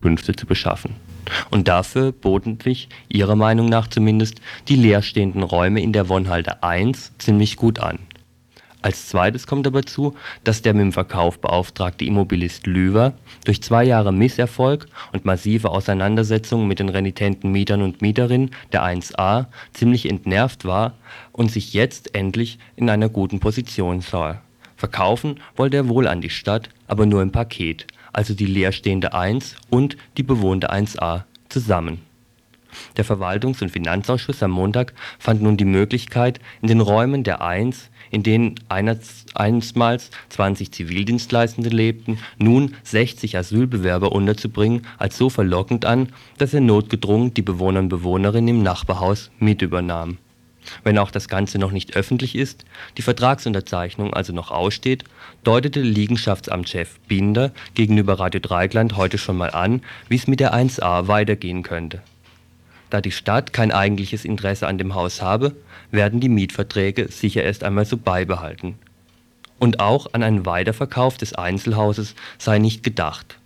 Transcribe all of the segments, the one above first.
Künfte zu beschaffen. Und dafür boten sich, ihrer Meinung nach zumindest, die leerstehenden Räume in der Wohnhalle 1 ziemlich gut an. Als zweites kommt aber zu, dass der mit dem Verkauf beauftragte Immobilist Lüwer durch zwei Jahre Misserfolg und massive Auseinandersetzungen mit den renitenten Mietern und Mieterinnen der 1a ziemlich entnervt war und sich jetzt endlich in einer guten Position sah. Verkaufen wollte er wohl an die Stadt, aber nur im Paket also die leerstehende 1 und die bewohnte 1a, zusammen. Der Verwaltungs und Finanzausschuss am Montag fand nun die Möglichkeit, in den Räumen der 1, in denen einstmals 20 Zivildienstleistende lebten, nun 60 Asylbewerber unterzubringen, als so verlockend an, dass er notgedrungen die Bewohner und Bewohnerinnen im Nachbarhaus mit übernahm wenn auch das Ganze noch nicht öffentlich ist, die Vertragsunterzeichnung also noch aussteht, deutete Liegenschaftsamtschef Binder gegenüber Radio Dreieckland heute schon mal an, wie es mit der 1a weitergehen könnte. Da die Stadt kein eigentliches Interesse an dem Haus habe, werden die Mietverträge sicher erst einmal so beibehalten. Und auch an einen Weiterverkauf des Einzelhauses sei nicht gedacht.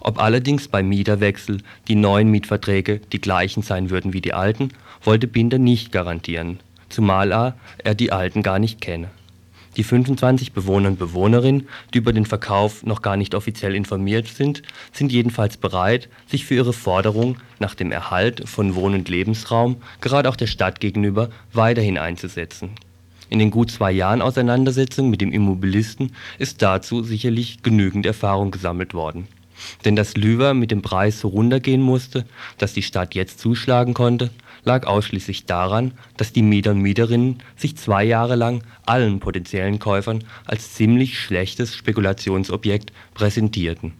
Ob allerdings beim Mieterwechsel die neuen Mietverträge die gleichen sein würden wie die alten wollte Binder nicht garantieren, zumal er die alten gar nicht kenne. Die 25 Bewohner und Bewohnerinnen, die über den Verkauf noch gar nicht offiziell informiert sind, sind jedenfalls bereit, sich für ihre Forderung nach dem Erhalt von Wohn und Lebensraum gerade auch der Stadt gegenüber weiterhin einzusetzen. In den gut zwei Jahren Auseinandersetzung mit dem Immobilisten ist dazu sicherlich genügend Erfahrung gesammelt worden denn dass Lüwer mit dem Preis so runtergehen musste, dass die Stadt jetzt zuschlagen konnte, lag ausschließlich daran, dass die Mieter und Mieterinnen sich zwei Jahre lang allen potenziellen Käufern als ziemlich schlechtes Spekulationsobjekt präsentierten.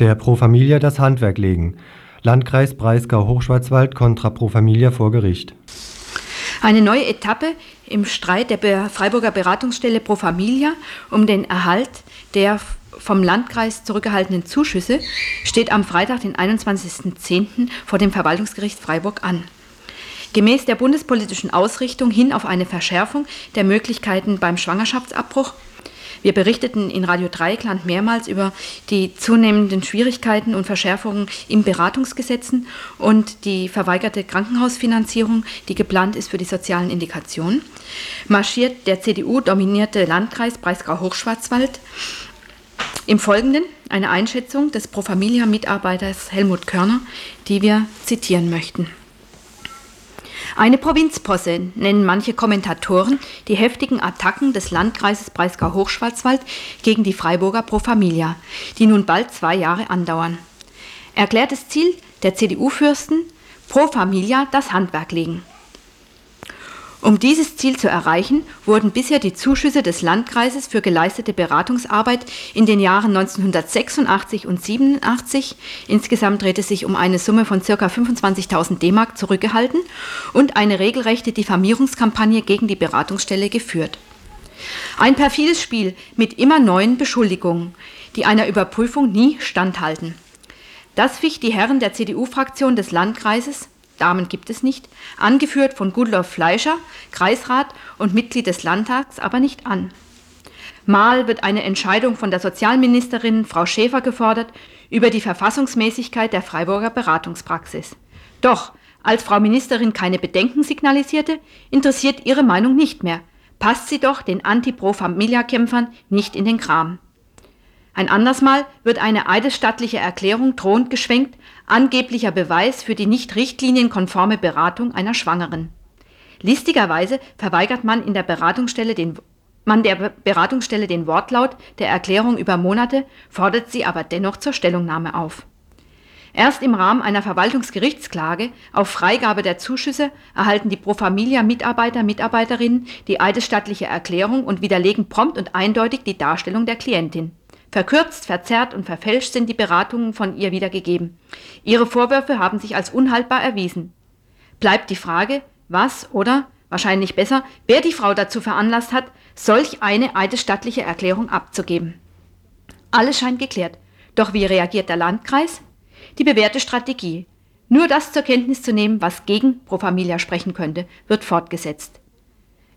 Der Pro Familia das Handwerk legen. Landkreis Breisgau-Hochschwarzwald kontra Pro Familia vor Gericht. Eine neue Etappe im Streit der Freiburger Beratungsstelle Pro Familia um den Erhalt der vom Landkreis zurückgehaltenen Zuschüsse steht am Freitag, den 21.10. vor dem Verwaltungsgericht Freiburg an. Gemäß der bundespolitischen Ausrichtung hin auf eine Verschärfung der Möglichkeiten beim Schwangerschaftsabbruch wir berichteten in Radio Dreieckland mehrmals über die zunehmenden Schwierigkeiten und Verschärfungen im Beratungsgesetzen und die verweigerte Krankenhausfinanzierung, die geplant ist für die sozialen Indikationen. Marschiert der CDU-dominierte Landkreis Breisgau-Hochschwarzwald im Folgenden eine Einschätzung des Pro Familia-Mitarbeiters Helmut Körner, die wir zitieren möchten. Eine Provinzposse nennen manche Kommentatoren die heftigen Attacken des Landkreises Breisgau-Hochschwarzwald gegen die Freiburger Pro Familia, die nun bald zwei Jahre andauern. Erklärtes Ziel der CDU-Fürsten Pro Familia das Handwerk legen. Um dieses Ziel zu erreichen, wurden bisher die Zuschüsse des Landkreises für geleistete Beratungsarbeit in den Jahren 1986 und 87, insgesamt dreht es sich um eine Summe von ca. 25.000 D-Mark, zurückgehalten und eine regelrechte Diffamierungskampagne gegen die Beratungsstelle geführt. Ein perfides Spiel mit immer neuen Beschuldigungen, die einer Überprüfung nie standhalten. Das ficht die Herren der CDU-Fraktion des Landkreises Damen gibt es nicht, angeführt von Gudloff Fleischer, Kreisrat und Mitglied des Landtags, aber nicht an. Mal wird eine Entscheidung von der Sozialministerin Frau Schäfer gefordert über die Verfassungsmäßigkeit der Freiburger Beratungspraxis. Doch, als Frau Ministerin keine Bedenken signalisierte, interessiert ihre Meinung nicht mehr. Passt sie doch den Anti-Pro-Familia-Kämpfern nicht in den Kram. Ein anderes Mal wird eine eidesstattliche Erklärung drohend geschwenkt, angeblicher Beweis für die nicht richtlinienkonforme Beratung einer Schwangeren. Listigerweise verweigert man in der Beratungsstelle den man der Beratungsstelle den Wortlaut der Erklärung über Monate, fordert sie aber dennoch zur Stellungnahme auf. Erst im Rahmen einer Verwaltungsgerichtsklage auf Freigabe der Zuschüsse erhalten die Pro Familia Mitarbeiter Mitarbeiterinnen die eidesstattliche Erklärung und widerlegen prompt und eindeutig die Darstellung der Klientin. Verkürzt, verzerrt und verfälscht sind die Beratungen von ihr wiedergegeben. Ihre Vorwürfe haben sich als unhaltbar erwiesen. Bleibt die Frage, was oder, wahrscheinlich besser, wer die Frau dazu veranlasst hat, solch eine eidesstattliche Erklärung abzugeben. Alles scheint geklärt. Doch wie reagiert der Landkreis? Die bewährte Strategie. Nur das zur Kenntnis zu nehmen, was gegen Pro Familia sprechen könnte, wird fortgesetzt.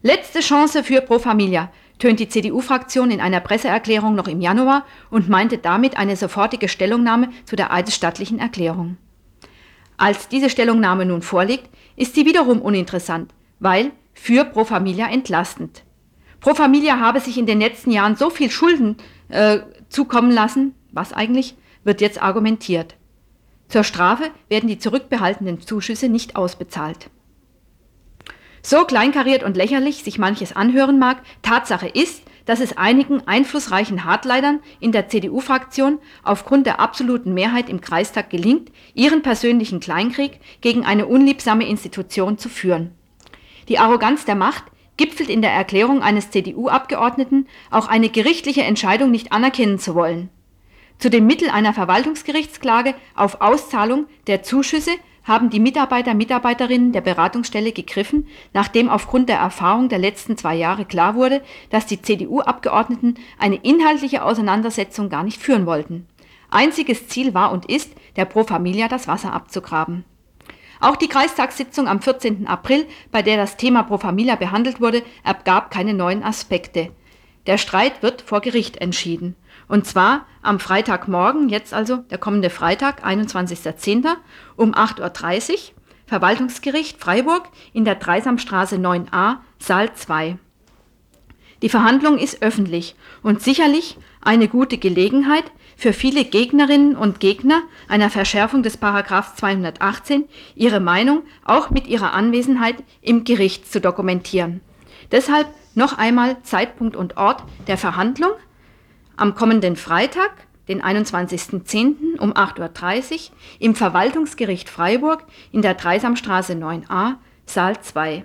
Letzte Chance für Pro Familia, tönt die CDU-Fraktion in einer Presseerklärung noch im Januar und meinte damit eine sofortige Stellungnahme zu der eidesstattlichen Erklärung. Als diese Stellungnahme nun vorliegt, ist sie wiederum uninteressant, weil für Pro Familia entlastend. Pro Familia habe sich in den letzten Jahren so viel Schulden äh, zukommen lassen, was eigentlich, wird jetzt argumentiert. Zur Strafe werden die zurückbehaltenen Zuschüsse nicht ausbezahlt. So kleinkariert und lächerlich sich manches anhören mag, Tatsache ist, dass es einigen einflussreichen Hartleidern in der CDU-Fraktion aufgrund der absoluten Mehrheit im Kreistag gelingt, ihren persönlichen Kleinkrieg gegen eine unliebsame Institution zu führen. Die Arroganz der Macht gipfelt in der Erklärung eines CDU-Abgeordneten, auch eine gerichtliche Entscheidung nicht anerkennen zu wollen. Zu dem Mittel einer Verwaltungsgerichtsklage auf Auszahlung der Zuschüsse haben die Mitarbeiter Mitarbeiterinnen der Beratungsstelle gegriffen, nachdem aufgrund der Erfahrung der letzten zwei Jahre klar wurde, dass die CDU-Abgeordneten eine inhaltliche Auseinandersetzung gar nicht führen wollten. Einziges Ziel war und ist, der Pro Familia das Wasser abzugraben. Auch die Kreistagssitzung am 14. April, bei der das Thema Pro Familia behandelt wurde, ergab keine neuen Aspekte. Der Streit wird vor Gericht entschieden. Und zwar am Freitagmorgen, jetzt also der kommende Freitag, 21.10. um 8.30 Uhr, Verwaltungsgericht Freiburg in der Dreisamstraße 9a, Saal 2. Die Verhandlung ist öffentlich und sicherlich eine gute Gelegenheit für viele Gegnerinnen und Gegner einer Verschärfung des Paragraphs 218 ihre Meinung auch mit ihrer Anwesenheit im Gericht zu dokumentieren. Deshalb noch einmal Zeitpunkt und Ort der Verhandlung am kommenden Freitag, den 21.10. um 8.30 Uhr im Verwaltungsgericht Freiburg in der Dreisamstraße 9a, Saal 2.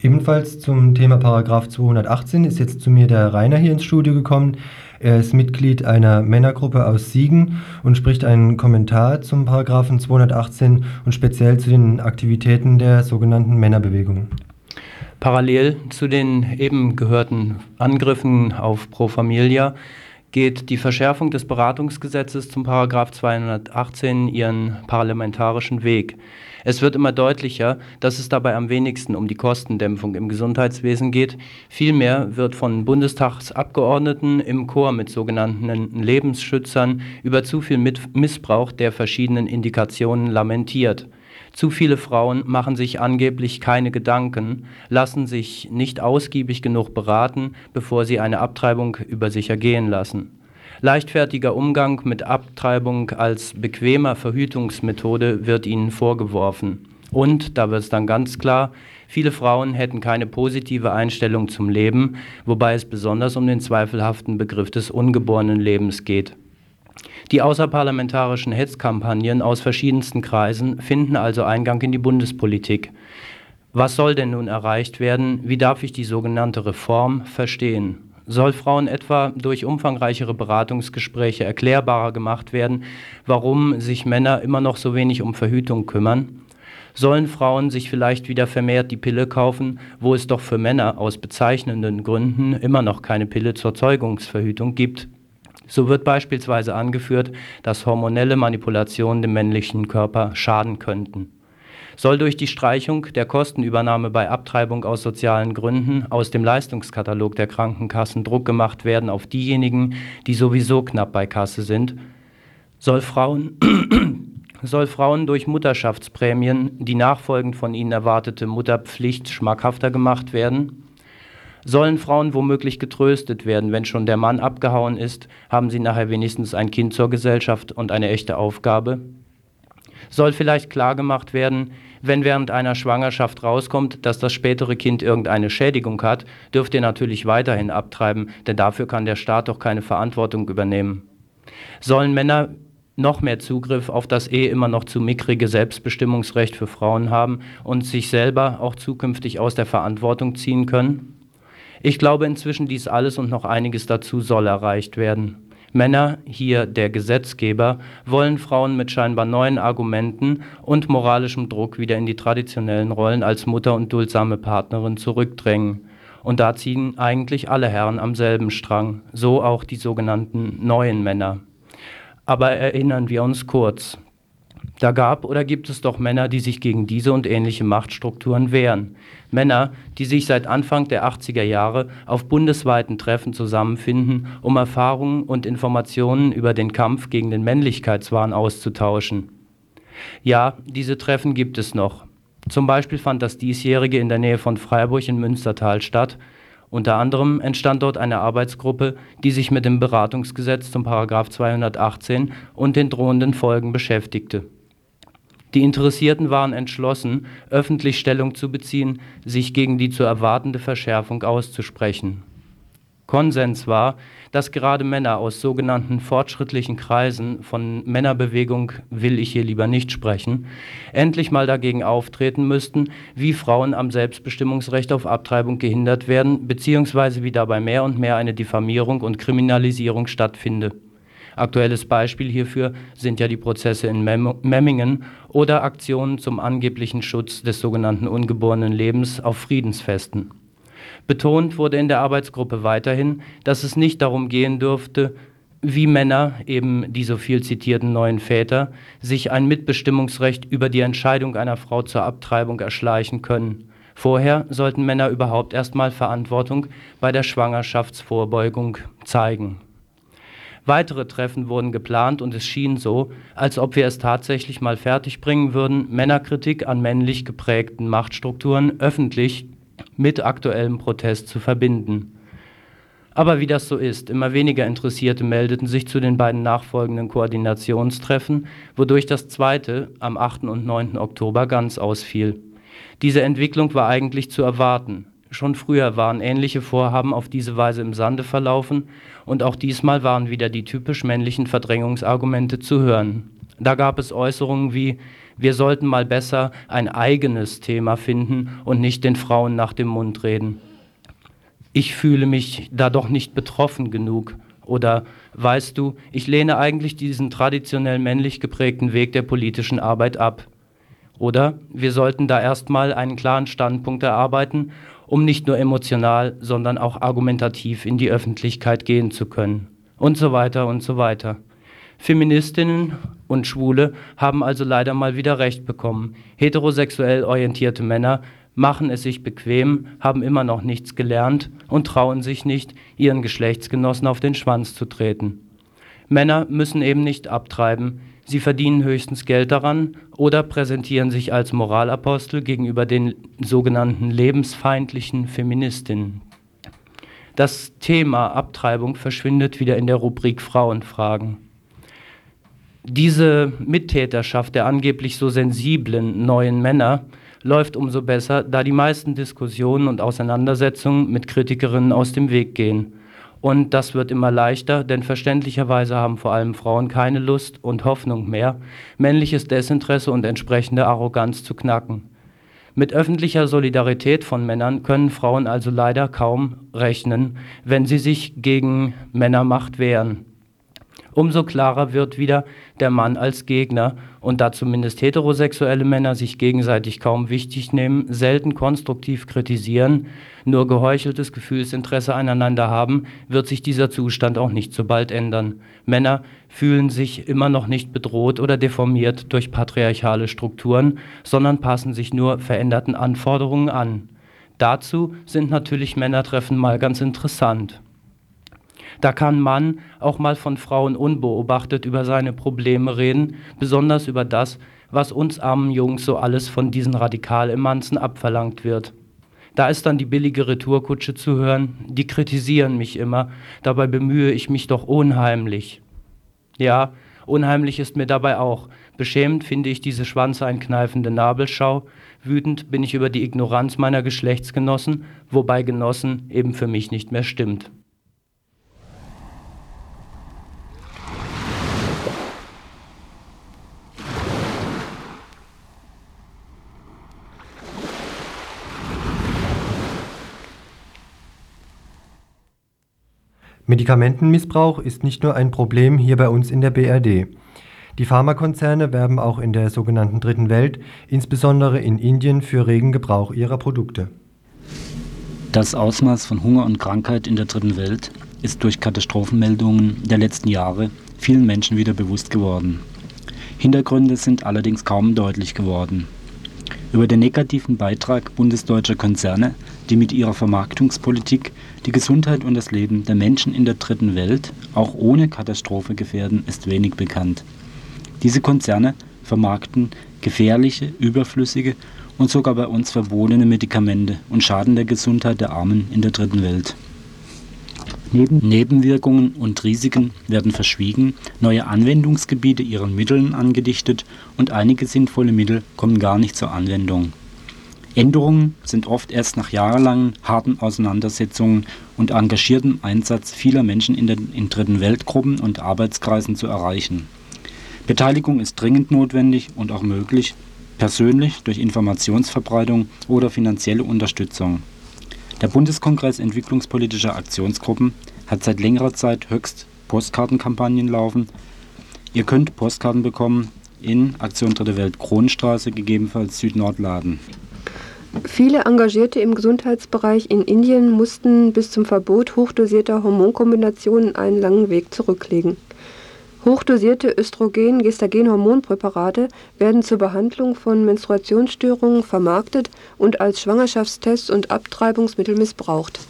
Ebenfalls zum Thema Paragraph 218 ist jetzt zu mir der Rainer hier ins Studio gekommen. Er ist Mitglied einer Männergruppe aus Siegen und spricht einen Kommentar zum Paragraphen 218 und speziell zu den Aktivitäten der sogenannten Männerbewegung. Parallel zu den eben gehörten Angriffen auf Pro Familia geht die Verschärfung des Beratungsgesetzes zum Paragraph 218 ihren parlamentarischen Weg. Es wird immer deutlicher, dass es dabei am wenigsten um die Kostendämpfung im Gesundheitswesen geht. Vielmehr wird von Bundestagsabgeordneten im Chor mit sogenannten Lebensschützern über zu viel Missbrauch der verschiedenen Indikationen lamentiert. Zu viele Frauen machen sich angeblich keine Gedanken, lassen sich nicht ausgiebig genug beraten, bevor sie eine Abtreibung über sich ergehen lassen. Leichtfertiger Umgang mit Abtreibung als bequemer Verhütungsmethode wird ihnen vorgeworfen. Und, da wird es dann ganz klar, viele Frauen hätten keine positive Einstellung zum Leben, wobei es besonders um den zweifelhaften Begriff des ungeborenen Lebens geht. Die außerparlamentarischen Hetzkampagnen aus verschiedensten Kreisen finden also Eingang in die Bundespolitik. Was soll denn nun erreicht werden? Wie darf ich die sogenannte Reform verstehen? Soll Frauen etwa durch umfangreichere Beratungsgespräche erklärbarer gemacht werden, warum sich Männer immer noch so wenig um Verhütung kümmern? Sollen Frauen sich vielleicht wieder vermehrt die Pille kaufen, wo es doch für Männer aus bezeichnenden Gründen immer noch keine Pille zur Zeugungsverhütung gibt? So wird beispielsweise angeführt, dass hormonelle Manipulationen dem männlichen Körper schaden könnten. Soll durch die Streichung der Kostenübernahme bei Abtreibung aus sozialen Gründen aus dem Leistungskatalog der Krankenkassen Druck gemacht werden auf diejenigen, die sowieso knapp bei Kasse sind? Soll Frauen, soll Frauen durch Mutterschaftsprämien die nachfolgend von ihnen erwartete Mutterpflicht schmackhafter gemacht werden? Sollen Frauen womöglich getröstet werden, wenn schon der Mann abgehauen ist, haben sie nachher wenigstens ein Kind zur Gesellschaft und eine echte Aufgabe? Soll vielleicht klargemacht werden, wenn während einer Schwangerschaft rauskommt, dass das spätere Kind irgendeine Schädigung hat, dürft ihr natürlich weiterhin abtreiben, denn dafür kann der Staat doch keine Verantwortung übernehmen. Sollen Männer noch mehr Zugriff auf das eh immer noch zu mickrige Selbstbestimmungsrecht für Frauen haben und sich selber auch zukünftig aus der Verantwortung ziehen können? Ich glaube inzwischen, dies alles und noch einiges dazu soll erreicht werden. Männer, hier der Gesetzgeber, wollen Frauen mit scheinbar neuen Argumenten und moralischem Druck wieder in die traditionellen Rollen als Mutter und duldsame Partnerin zurückdrängen. Und da ziehen eigentlich alle Herren am selben Strang, so auch die sogenannten neuen Männer. Aber erinnern wir uns kurz. Da gab oder gibt es doch Männer, die sich gegen diese und ähnliche Machtstrukturen wehren. Männer, die sich seit Anfang der 80er Jahre auf bundesweiten Treffen zusammenfinden, um Erfahrungen und Informationen über den Kampf gegen den Männlichkeitswahn auszutauschen. Ja, diese Treffen gibt es noch. Zum Beispiel fand das diesjährige in der Nähe von Freiburg in Münstertal statt. Unter anderem entstand dort eine Arbeitsgruppe, die sich mit dem Beratungsgesetz zum Paragraph 218 und den drohenden Folgen beschäftigte. Die Interessierten waren entschlossen, öffentlich Stellung zu beziehen, sich gegen die zu erwartende Verschärfung auszusprechen. Konsens war, dass gerade Männer aus sogenannten fortschrittlichen Kreisen, von Männerbewegung will ich hier lieber nicht sprechen, endlich mal dagegen auftreten müssten, wie Frauen am Selbstbestimmungsrecht auf Abtreibung gehindert werden, beziehungsweise wie dabei mehr und mehr eine Diffamierung und Kriminalisierung stattfinde. Aktuelles Beispiel hierfür sind ja die Prozesse in Memmingen oder Aktionen zum angeblichen Schutz des sogenannten ungeborenen Lebens auf Friedensfesten. Betont wurde in der Arbeitsgruppe weiterhin, dass es nicht darum gehen dürfte, wie Männer, eben die so viel zitierten neuen Väter, sich ein Mitbestimmungsrecht über die Entscheidung einer Frau zur Abtreibung erschleichen können. Vorher sollten Männer überhaupt erstmal Verantwortung bei der Schwangerschaftsvorbeugung zeigen. Weitere Treffen wurden geplant und es schien so, als ob wir es tatsächlich mal fertigbringen würden, Männerkritik an männlich geprägten Machtstrukturen öffentlich mit aktuellem Protest zu verbinden. Aber wie das so ist, immer weniger Interessierte meldeten sich zu den beiden nachfolgenden Koordinationstreffen, wodurch das zweite am 8. und 9. Oktober ganz ausfiel. Diese Entwicklung war eigentlich zu erwarten. Schon früher waren ähnliche Vorhaben auf diese Weise im Sande verlaufen und auch diesmal waren wieder die typisch männlichen Verdrängungsargumente zu hören. Da gab es Äußerungen wie wir sollten mal besser ein eigenes Thema finden und nicht den Frauen nach dem Mund reden. Ich fühle mich da doch nicht betroffen genug. Oder weißt du, ich lehne eigentlich diesen traditionell männlich geprägten Weg der politischen Arbeit ab. Oder wir sollten da erstmal einen klaren Standpunkt erarbeiten um nicht nur emotional, sondern auch argumentativ in die Öffentlichkeit gehen zu können. Und so weiter und so weiter. Feministinnen und Schwule haben also leider mal wieder recht bekommen. Heterosexuell orientierte Männer machen es sich bequem, haben immer noch nichts gelernt und trauen sich nicht, ihren Geschlechtsgenossen auf den Schwanz zu treten. Männer müssen eben nicht abtreiben, Sie verdienen höchstens Geld daran oder präsentieren sich als Moralapostel gegenüber den sogenannten lebensfeindlichen Feministinnen. Das Thema Abtreibung verschwindet wieder in der Rubrik Frauenfragen. Diese Mittäterschaft der angeblich so sensiblen neuen Männer läuft umso besser, da die meisten Diskussionen und Auseinandersetzungen mit Kritikerinnen aus dem Weg gehen. Und das wird immer leichter, denn verständlicherweise haben vor allem Frauen keine Lust und Hoffnung mehr, männliches Desinteresse und entsprechende Arroganz zu knacken. Mit öffentlicher Solidarität von Männern können Frauen also leider kaum rechnen, wenn sie sich gegen Männermacht wehren. Umso klarer wird wieder der Mann als Gegner und da zumindest heterosexuelle Männer sich gegenseitig kaum wichtig nehmen, selten konstruktiv kritisieren, nur geheucheltes Gefühlsinteresse aneinander haben, wird sich dieser Zustand auch nicht so bald ändern. Männer fühlen sich immer noch nicht bedroht oder deformiert durch patriarchale Strukturen, sondern passen sich nur veränderten Anforderungen an. Dazu sind natürlich Männertreffen mal ganz interessant. Da kann Mann auch mal von Frauen unbeobachtet über seine Probleme reden, besonders über das, was uns armen Jungs so alles von diesen Radikalemanzen abverlangt wird. Da ist dann die billige Retourkutsche zu hören, die kritisieren mich immer, dabei bemühe ich mich doch unheimlich. Ja, unheimlich ist mir dabei auch. Beschämend finde ich diese schwanzeinkneifende Nabelschau, wütend bin ich über die Ignoranz meiner Geschlechtsgenossen, wobei Genossen eben für mich nicht mehr stimmt. Medikamentenmissbrauch ist nicht nur ein Problem hier bei uns in der BRD. Die Pharmakonzerne werben auch in der sogenannten Dritten Welt, insbesondere in Indien, für regen Gebrauch ihrer Produkte. Das Ausmaß von Hunger und Krankheit in der Dritten Welt ist durch Katastrophenmeldungen der letzten Jahre vielen Menschen wieder bewusst geworden. Hintergründe sind allerdings kaum deutlich geworden. Über den negativen Beitrag bundesdeutscher Konzerne, die mit ihrer Vermarktungspolitik die Gesundheit und das Leben der Menschen in der Dritten Welt auch ohne Katastrophe gefährden, ist wenig bekannt. Diese Konzerne vermarkten gefährliche, überflüssige und sogar bei uns verbotene Medikamente und schaden der Gesundheit der Armen in der Dritten Welt. Neben Nebenwirkungen und Risiken werden verschwiegen, neue Anwendungsgebiete ihren Mitteln angedichtet und einige sinnvolle Mittel kommen gar nicht zur Anwendung. Änderungen sind oft erst nach jahrelangen harten Auseinandersetzungen und engagiertem Einsatz vieler Menschen in, den, in dritten Weltgruppen und Arbeitskreisen zu erreichen. Beteiligung ist dringend notwendig und auch möglich, persönlich durch Informationsverbreitung oder finanzielle Unterstützung. Der Bundeskongress entwicklungspolitischer Aktionsgruppen hat seit längerer Zeit höchst Postkartenkampagnen laufen. Ihr könnt Postkarten bekommen in Aktion Dritte Welt Kronenstraße, gegebenenfalls Süd-Nord-Laden. Viele Engagierte im Gesundheitsbereich in Indien mussten bis zum Verbot hochdosierter Hormonkombinationen einen langen Weg zurücklegen. Hochdosierte Östrogen-Gestagen-Hormonpräparate werden zur Behandlung von Menstruationsstörungen vermarktet und als Schwangerschaftstests und Abtreibungsmittel missbraucht.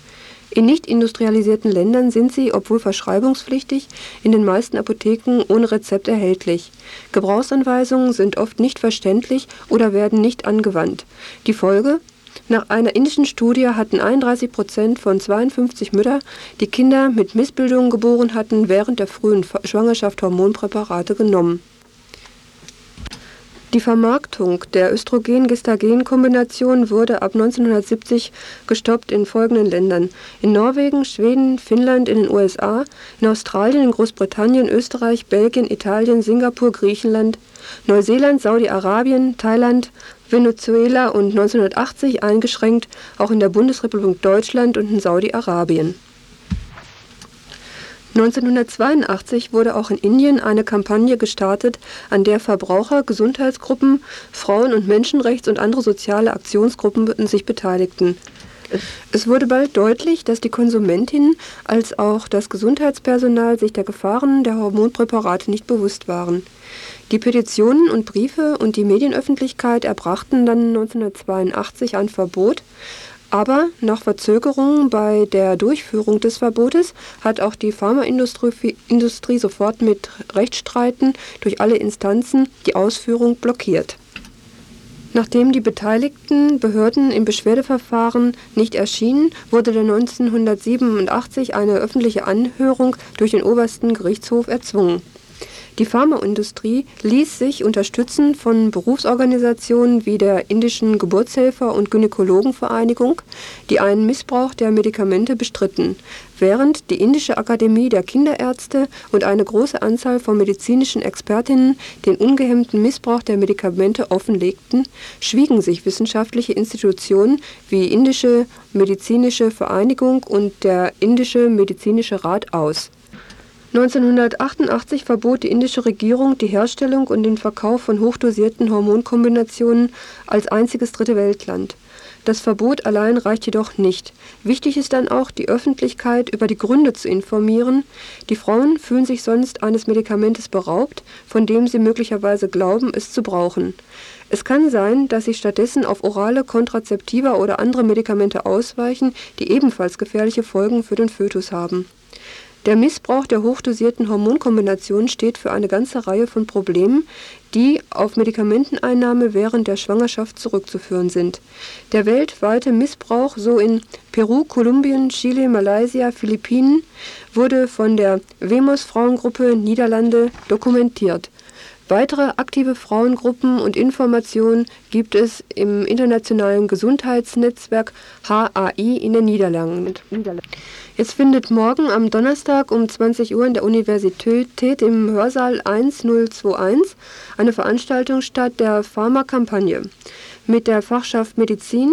In nicht industrialisierten Ländern sind sie, obwohl verschreibungspflichtig, in den meisten Apotheken ohne Rezept erhältlich. Gebrauchsanweisungen sind oft nicht verständlich oder werden nicht angewandt. Die Folge nach einer indischen Studie hatten 31 Prozent von 52 Müttern, die Kinder mit Missbildungen geboren hatten, während der frühen Schwangerschaft Hormonpräparate genommen. Die Vermarktung der Östrogen-Gestagen-Kombination wurde ab 1970 gestoppt in folgenden Ländern: in Norwegen, Schweden, Finnland, in den USA, in Australien, in Großbritannien, Österreich, Belgien, Italien, Singapur, Griechenland, Neuseeland, Saudi-Arabien, Thailand, Venezuela und 1980 eingeschränkt auch in der Bundesrepublik Deutschland und in Saudi-Arabien. 1982 wurde auch in Indien eine Kampagne gestartet, an der Verbraucher, Gesundheitsgruppen, Frauen- und Menschenrechts- und andere soziale Aktionsgruppen sich beteiligten. Es wurde bald deutlich, dass die Konsumentinnen als auch das Gesundheitspersonal sich der Gefahren der Hormonpräparate nicht bewusst waren. Die Petitionen und Briefe und die Medienöffentlichkeit erbrachten dann 1982 ein Verbot, aber nach Verzögerungen bei der Durchführung des Verbotes hat auch die Pharmaindustrie Industrie sofort mit Rechtsstreiten durch alle Instanzen die Ausführung blockiert. Nachdem die beteiligten Behörden im Beschwerdeverfahren nicht erschienen, wurde 1987 eine öffentliche Anhörung durch den obersten Gerichtshof erzwungen die Pharmaindustrie ließ sich unterstützen von Berufsorganisationen wie der Indischen Geburtshelfer und Gynäkologenvereinigung, die einen Missbrauch der Medikamente bestritten, während die Indische Akademie der Kinderärzte und eine große Anzahl von medizinischen Expertinnen den ungehemmten Missbrauch der Medikamente offenlegten, schwiegen sich wissenschaftliche Institutionen wie Indische Medizinische Vereinigung und der Indische Medizinische Rat aus 1988 verbot die indische Regierung die Herstellung und den Verkauf von hochdosierten Hormonkombinationen als einziges Dritte-Welt-Land. Das Verbot allein reicht jedoch nicht. Wichtig ist dann auch, die Öffentlichkeit über die Gründe zu informieren. Die Frauen fühlen sich sonst eines Medikamentes beraubt, von dem sie möglicherweise glauben, es zu brauchen. Es kann sein, dass sie stattdessen auf orale Kontrazeptiva oder andere Medikamente ausweichen, die ebenfalls gefährliche Folgen für den Fötus haben der Missbrauch der hochdosierten Hormonkombinationen steht für eine ganze Reihe von Problemen, die auf Medikamenteneinnahme während der Schwangerschaft zurückzuführen sind. Der weltweite Missbrauch, so in Peru, Kolumbien, Chile, Malaysia, Philippinen, wurde von der Wemos Frauengruppe Niederlande dokumentiert. Weitere aktive Frauengruppen und Informationen gibt es im internationalen Gesundheitsnetzwerk HAI in den Niederlanden. Es findet morgen am Donnerstag um 20 Uhr in der Universität im Hörsaal 1021 eine Veranstaltung statt der Pharmakampagne mit der Fachschaft Medizin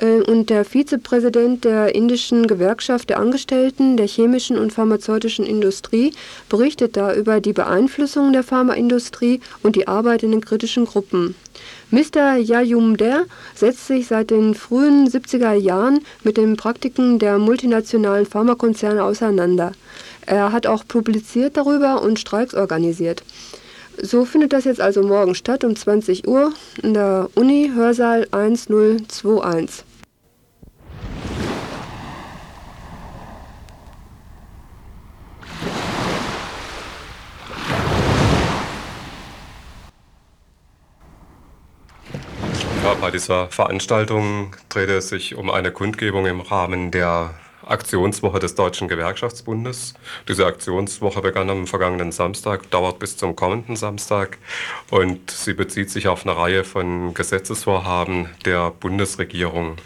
und der Vizepräsident der indischen Gewerkschaft der Angestellten der chemischen und pharmazeutischen Industrie berichtet da über die Beeinflussung der Pharmaindustrie und die Arbeit in den kritischen Gruppen. Mr. Yayumder setzt sich seit den frühen 70er Jahren mit den Praktiken der multinationalen Pharmakonzerne auseinander. Er hat auch publiziert darüber und Streiks organisiert. So findet das jetzt also morgen statt um 20 Uhr in der Uni Hörsaal 1021. Ja, bei dieser Veranstaltung dreht es sich um eine Kundgebung im Rahmen der Aktionswoche des Deutschen Gewerkschaftsbundes. Diese Aktionswoche begann am vergangenen Samstag, dauert bis zum kommenden Samstag und sie bezieht sich auf eine Reihe von Gesetzesvorhaben der Bundesregierung.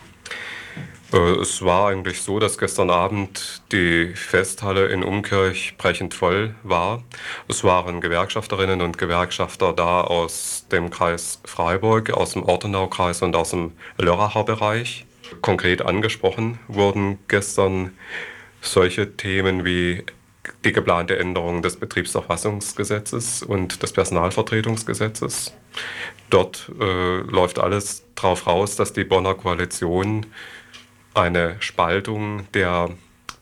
Äh, es war eigentlich so, dass gestern Abend die Festhalle in Umkirch brechend voll war. Es waren Gewerkschafterinnen und Gewerkschafter da aus dem Kreis Freiburg, aus dem Ortenaukreis und aus dem Lörracher Bereich. Konkret angesprochen wurden gestern solche Themen wie die geplante Änderung des Betriebsverfassungsgesetzes und des Personalvertretungsgesetzes. Dort äh, läuft alles darauf raus, dass die Bonner Koalition eine Spaltung der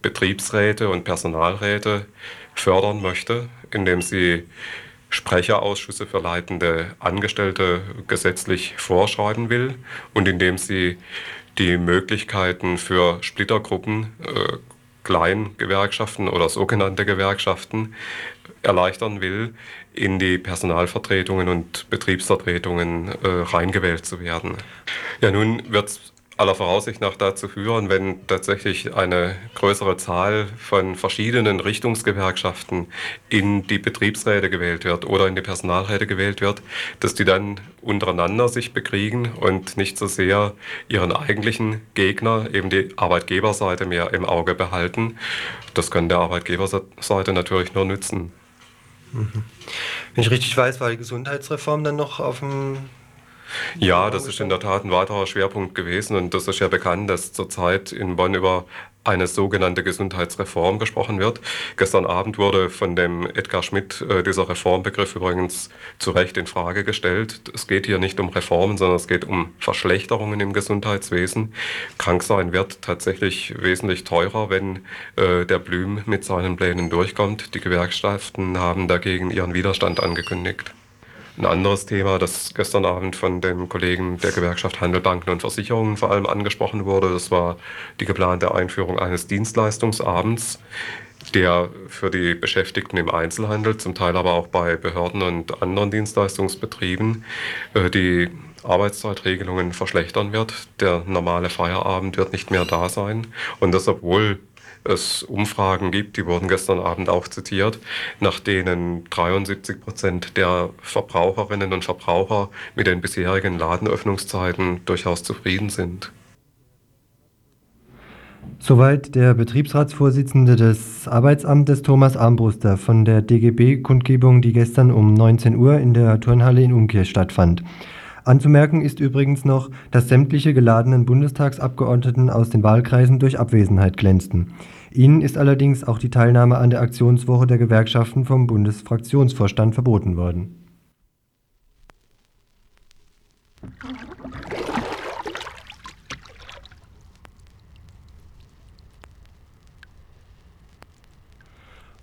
Betriebsräte und Personalräte fördern möchte, indem sie Sprecherausschüsse für leitende Angestellte gesetzlich vorschreiben will und indem sie die Möglichkeiten für Splittergruppen, äh, Kleingewerkschaften oder sogenannte Gewerkschaften erleichtern will, in die Personalvertretungen und Betriebsvertretungen äh, reingewählt zu werden. Ja, nun wird es aller Voraussicht nach dazu führen, wenn tatsächlich eine größere Zahl von verschiedenen Richtungsgewerkschaften in die Betriebsräte gewählt wird oder in die Personalräte gewählt wird, dass die dann untereinander sich bekriegen und nicht so sehr ihren eigentlichen Gegner, eben die Arbeitgeberseite, mehr im Auge behalten. Das kann der Arbeitgeberseite natürlich nur nützen. Mhm. Wenn ich richtig weiß, war die Gesundheitsreform dann noch auf dem ja, das ist in der Tat ein weiterer Schwerpunkt gewesen und das ist ja bekannt, dass zurzeit in Bonn über eine sogenannte Gesundheitsreform gesprochen wird. Gestern Abend wurde von dem Edgar Schmidt äh, dieser Reformbegriff übrigens zu Recht in Frage gestellt. Es geht hier nicht um Reformen, sondern es geht um Verschlechterungen im Gesundheitswesen. Kranksein wird tatsächlich wesentlich teurer, wenn äh, der Blüm mit seinen Plänen durchkommt. Die Gewerkschaften haben dagegen ihren Widerstand angekündigt. Ein anderes Thema, das gestern Abend von dem Kollegen der Gewerkschaft Handel, Banken und Versicherungen vor allem angesprochen wurde, das war die geplante Einführung eines Dienstleistungsabends, der für die Beschäftigten im Einzelhandel, zum Teil aber auch bei Behörden und anderen Dienstleistungsbetrieben, äh, die Arbeitszeitregelungen verschlechtern wird. Der normale Feierabend wird nicht mehr da sein. Und das, obwohl es Umfragen gibt, die wurden gestern Abend auch zitiert, nach denen 73 Prozent der Verbraucherinnen und Verbraucher mit den bisherigen Ladenöffnungszeiten durchaus zufrieden sind. Soweit der Betriebsratsvorsitzende des Arbeitsamtes Thomas Armbruster von der DGB-Kundgebung, die gestern um 19 Uhr in der Turnhalle in Umkehr stattfand. Anzumerken ist übrigens noch, dass sämtliche geladenen Bundestagsabgeordneten aus den Wahlkreisen durch Abwesenheit glänzten. Ihnen ist allerdings auch die Teilnahme an der Aktionswoche der Gewerkschaften vom Bundesfraktionsvorstand verboten worden.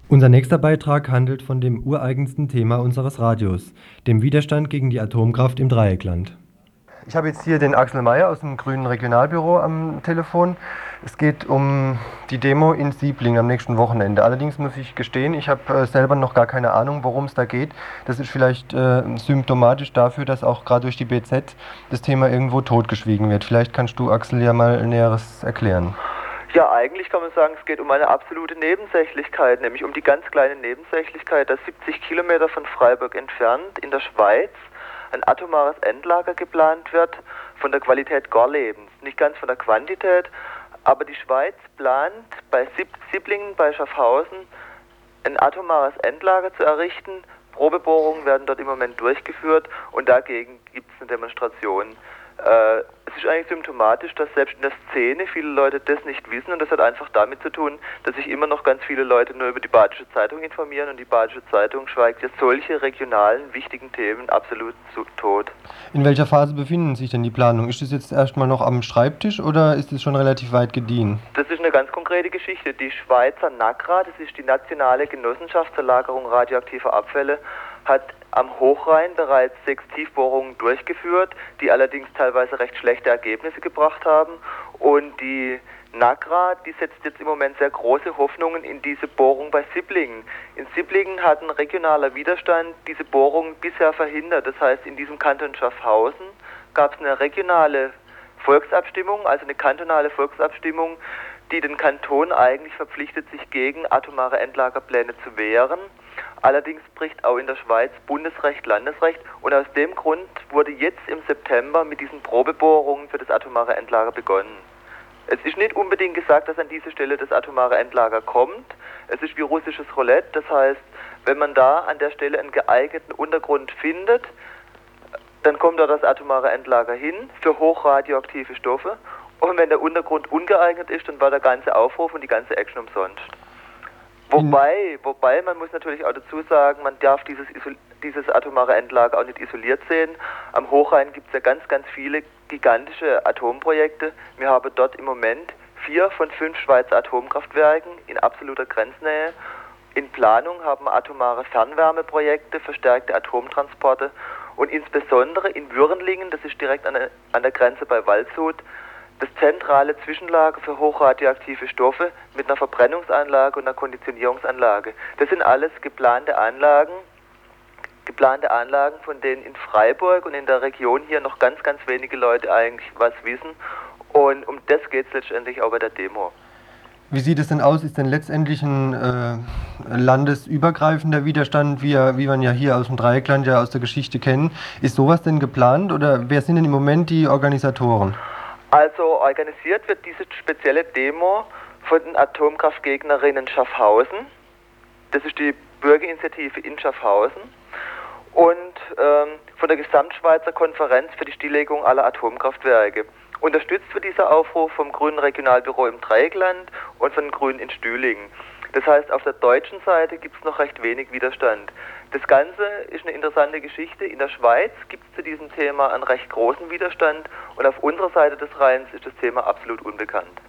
Unser nächster Beitrag handelt von dem ureigensten Thema unseres Radios, dem Widerstand gegen die Atomkraft im Dreieckland. Ich habe jetzt hier den Axel Mayer aus dem Grünen Regionalbüro am Telefon. Es geht um die Demo in Siebling am nächsten Wochenende. Allerdings muss ich gestehen, ich habe äh, selber noch gar keine Ahnung, worum es da geht. Das ist vielleicht äh, symptomatisch dafür, dass auch gerade durch die BZ das Thema irgendwo totgeschwiegen wird. Vielleicht kannst du, Axel, ja mal Näheres erklären. Ja, eigentlich kann man sagen, es geht um eine absolute Nebensächlichkeit, nämlich um die ganz kleine Nebensächlichkeit, dass 70 Kilometer von Freiburg entfernt in der Schweiz ein atomares Endlager geplant wird von der Qualität Gorlebens. Nicht ganz von der Quantität, aber die Schweiz plant bei Sieblingen, bei Schaffhausen, ein atomares Endlager zu errichten. Probebohrungen werden dort im Moment durchgeführt und dagegen gibt es eine Demonstration. Äh, ist eigentlich symptomatisch, dass selbst in der Szene viele Leute das nicht wissen und das hat einfach damit zu tun, dass sich immer noch ganz viele Leute nur über die Badische Zeitung informieren und die Badische Zeitung schweigt ja solche regionalen wichtigen Themen absolut zu tot. In welcher Phase befinden sich denn die Planungen? Ist das jetzt erstmal noch am Schreibtisch oder ist es schon relativ weit gediehen? Das ist eine ganz konkrete Geschichte. Die Schweizer NACRA, das ist die Nationale Genossenschaft zur Lagerung radioaktiver Abfälle, hat am Hochrhein bereits sechs Tiefbohrungen durchgeführt, die allerdings teilweise recht schlechte Ergebnisse gebracht haben. Und die NAGRA, die setzt jetzt im Moment sehr große Hoffnungen in diese Bohrung bei Sibblingen. In Sibblingen hat ein regionaler Widerstand diese Bohrung bisher verhindert. Das heißt, in diesem Kanton Schaffhausen gab es eine regionale Volksabstimmung, also eine kantonale Volksabstimmung, die den Kanton eigentlich verpflichtet, sich gegen atomare Endlagerpläne zu wehren. Allerdings bricht auch in der Schweiz Bundesrecht, Landesrecht und aus dem Grund wurde jetzt im September mit diesen Probebohrungen für das atomare Endlager begonnen. Es ist nicht unbedingt gesagt, dass an diese Stelle das atomare Endlager kommt. Es ist wie russisches Roulette, das heißt, wenn man da an der Stelle einen geeigneten Untergrund findet, dann kommt da das atomare Endlager hin für hochradioaktive Stoffe. Und wenn der Untergrund ungeeignet ist, dann war der ganze Aufruf und die ganze Action umsonst. Wobei, wobei, man muss natürlich auch dazu sagen, man darf dieses, dieses atomare Endlager auch nicht isoliert sehen. Am Hochrhein gibt es ja ganz, ganz viele gigantische Atomprojekte. Wir haben dort im Moment vier von fünf Schweizer Atomkraftwerken in absoluter Grenznähe. In Planung haben atomare Fernwärmeprojekte, verstärkte Atomtransporte und insbesondere in Würenlingen, das ist direkt an der, an der Grenze bei Waldshut, das zentrale Zwischenlager für hochradioaktive Stoffe mit einer Verbrennungsanlage und einer Konditionierungsanlage. Das sind alles geplante Anlagen, geplante Anlagen, von denen in Freiburg und in der Region hier noch ganz, ganz wenige Leute eigentlich was wissen. Und um das geht es letztendlich auch bei der Demo. Wie sieht es denn aus? Ist denn letztendlich ein äh, landesübergreifender Widerstand, wie, wie man ja hier aus dem Dreieckland ja aus der Geschichte kennen? Ist sowas denn geplant oder wer sind denn im Moment die Organisatoren? Also organisiert wird diese spezielle Demo von den Atomkraftgegnerinnen Schaffhausen. Das ist die Bürgerinitiative in Schaffhausen. Und ähm, von der Gesamtschweizer Konferenz für die Stilllegung aller Atomkraftwerke. Unterstützt wird dieser Aufruf vom Grünen Regionalbüro im Dreieckland und von den Grünen in Stühlingen. Das heißt, auf der deutschen Seite gibt es noch recht wenig Widerstand. Das Ganze ist eine interessante Geschichte. In der Schweiz gibt es zu diesem Thema einen recht großen Widerstand und auf unserer Seite des Rheins ist das Thema absolut unbekannt.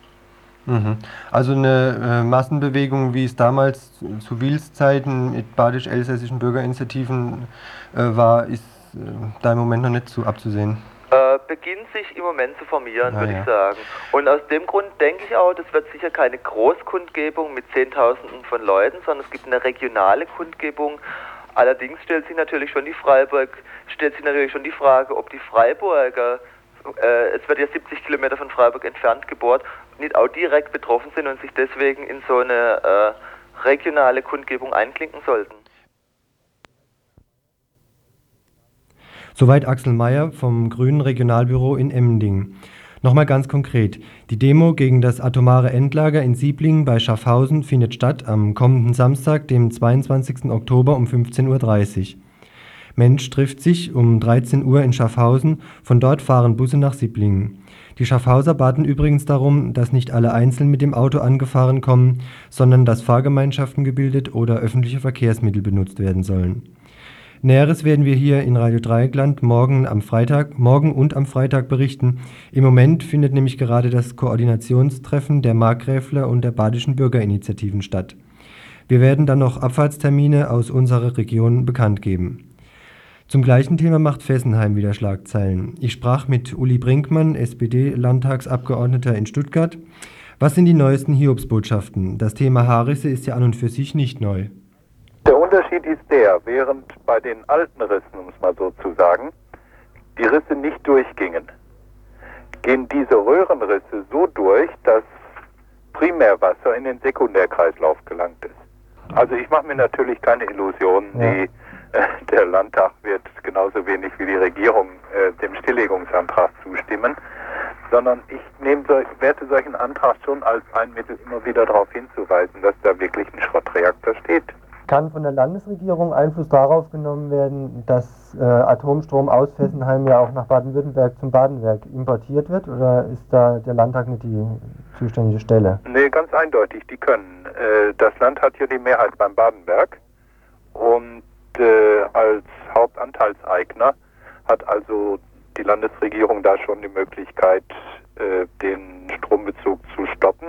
Mhm. Also eine äh, Massenbewegung, wie es damals zu, Wils Zeiten mit badisch-elsässischen Bürgerinitiativen äh, war, ist äh, da im Moment noch nicht zu abzusehen. Äh, beginnt sich im Moment zu formieren, ah, würde ja. ich sagen. Und aus dem Grund denke ich auch, das wird sicher keine Großkundgebung mit Zehntausenden von Leuten, sondern es gibt eine regionale Kundgebung Allerdings stellt sich natürlich schon die Freiburg, stellt sich natürlich schon die Frage, ob die Freiburger, äh, es wird ja 70 Kilometer von Freiburg entfernt gebohrt, nicht auch direkt betroffen sind und sich deswegen in so eine äh, regionale Kundgebung einklinken sollten. Soweit Axel Mayer vom Grünen Regionalbüro in Emmendingen. Nochmal ganz konkret. Die Demo gegen das atomare Endlager in Sieblingen bei Schaffhausen findet statt am kommenden Samstag, dem 22. Oktober um 15.30 Uhr. Mensch trifft sich um 13 Uhr in Schaffhausen, von dort fahren Busse nach Sieblingen. Die Schaffhauser baten übrigens darum, dass nicht alle einzeln mit dem Auto angefahren kommen, sondern dass Fahrgemeinschaften gebildet oder öffentliche Verkehrsmittel benutzt werden sollen. Näheres werden wir hier in Radio Dreieckland morgen am Freitag, morgen und am Freitag berichten. Im Moment findet nämlich gerade das Koordinationstreffen der Markgräfler und der Badischen Bürgerinitiativen statt. Wir werden dann noch Abfahrtstermine aus unserer Region bekannt geben. Zum gleichen Thema macht Fessenheim wieder Schlagzeilen. Ich sprach mit Uli Brinkmann, SPD-Landtagsabgeordneter in Stuttgart. Was sind die neuesten Hiobsbotschaften? Das Thema Haarrisse ist ja an und für sich nicht neu. Der Unterschied ist der, während bei den alten Rissen, um es mal so zu sagen, die Risse nicht durchgingen, gehen diese Röhrenrisse so durch, dass Primärwasser in den Sekundärkreislauf gelangt ist. Also ich mache mir natürlich keine Illusionen, ja. die, äh, der Landtag wird genauso wenig wie die Regierung äh, dem Stilllegungsantrag zustimmen, sondern ich nehme, werte solchen Antrag schon als ein Mittel immer wieder darauf hinzuweisen, dass da wirklich ein Schrottreaktor steht. Kann von der Landesregierung Einfluss darauf genommen werden, dass äh, Atomstrom aus Fessenheim ja auch nach Baden-Württemberg zum Badenwerk importiert wird? Oder ist da der Landtag nicht die zuständige Stelle? Nee, ganz eindeutig, die können. Äh, das Land hat hier die Mehrheit beim Badenwerk und äh, als Hauptanteilseigner hat also die Landesregierung da schon die Möglichkeit, äh, den Strombezug zu stoppen.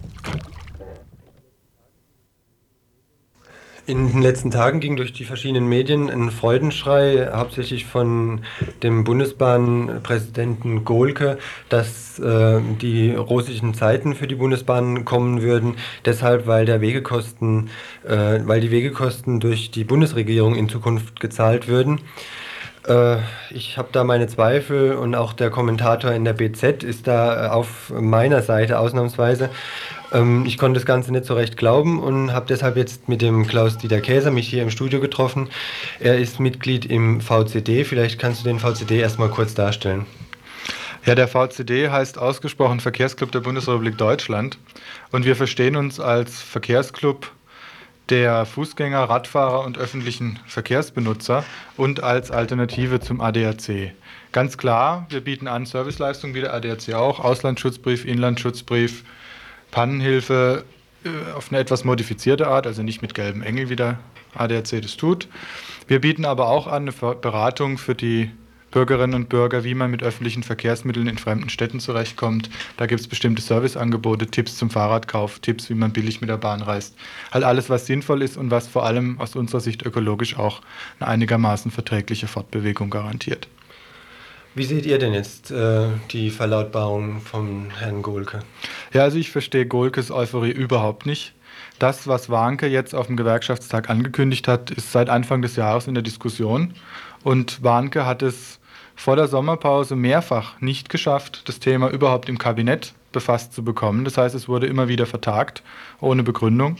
In den letzten Tagen ging durch die verschiedenen Medien ein Freudenschrei, hauptsächlich von dem Bundesbahnpräsidenten Gohlke, dass äh, die rosischen Zeiten für die Bundesbahn kommen würden. Deshalb, weil der Wegekosten, äh, weil die Wegekosten durch die Bundesregierung in Zukunft gezahlt würden. Äh, ich habe da meine Zweifel und auch der Kommentator in der BZ ist da äh, auf meiner Seite ausnahmsweise. Ähm, ich konnte das Ganze nicht so recht glauben und habe deshalb jetzt mit dem Klaus-Dieter Käser mich hier im Studio getroffen. Er ist Mitglied im VCD. Vielleicht kannst du den VCD erstmal kurz darstellen. Ja, der VCD heißt ausgesprochen Verkehrsclub der Bundesrepublik Deutschland und wir verstehen uns als Verkehrsclub der Fußgänger, Radfahrer und öffentlichen Verkehrsbenutzer und als Alternative zum ADAC. Ganz klar, wir bieten an Serviceleistungen wie der ADAC auch, Auslandsschutzbrief, Inlandsschutzbrief, Pannenhilfe äh, auf eine etwas modifizierte Art, also nicht mit gelben Engel, wie der ADAC das tut. Wir bieten aber auch an eine Beratung für die Bürgerinnen und Bürger, wie man mit öffentlichen Verkehrsmitteln in fremden Städten zurechtkommt. Da gibt es bestimmte Serviceangebote, Tipps zum Fahrradkauf, Tipps, wie man billig mit der Bahn reist. Halt alles, was sinnvoll ist und was vor allem aus unserer Sicht ökologisch auch eine einigermaßen verträgliche Fortbewegung garantiert. Wie seht ihr denn jetzt äh, die Verlautbarung von Herrn Gohlke? Ja, also ich verstehe Gohlkes Euphorie überhaupt nicht. Das, was Warnke jetzt auf dem Gewerkschaftstag angekündigt hat, ist seit Anfang des Jahres in der Diskussion. Und Warnke hat es vor der Sommerpause mehrfach nicht geschafft, das Thema überhaupt im Kabinett befasst zu bekommen. Das heißt, es wurde immer wieder vertagt, ohne Begründung.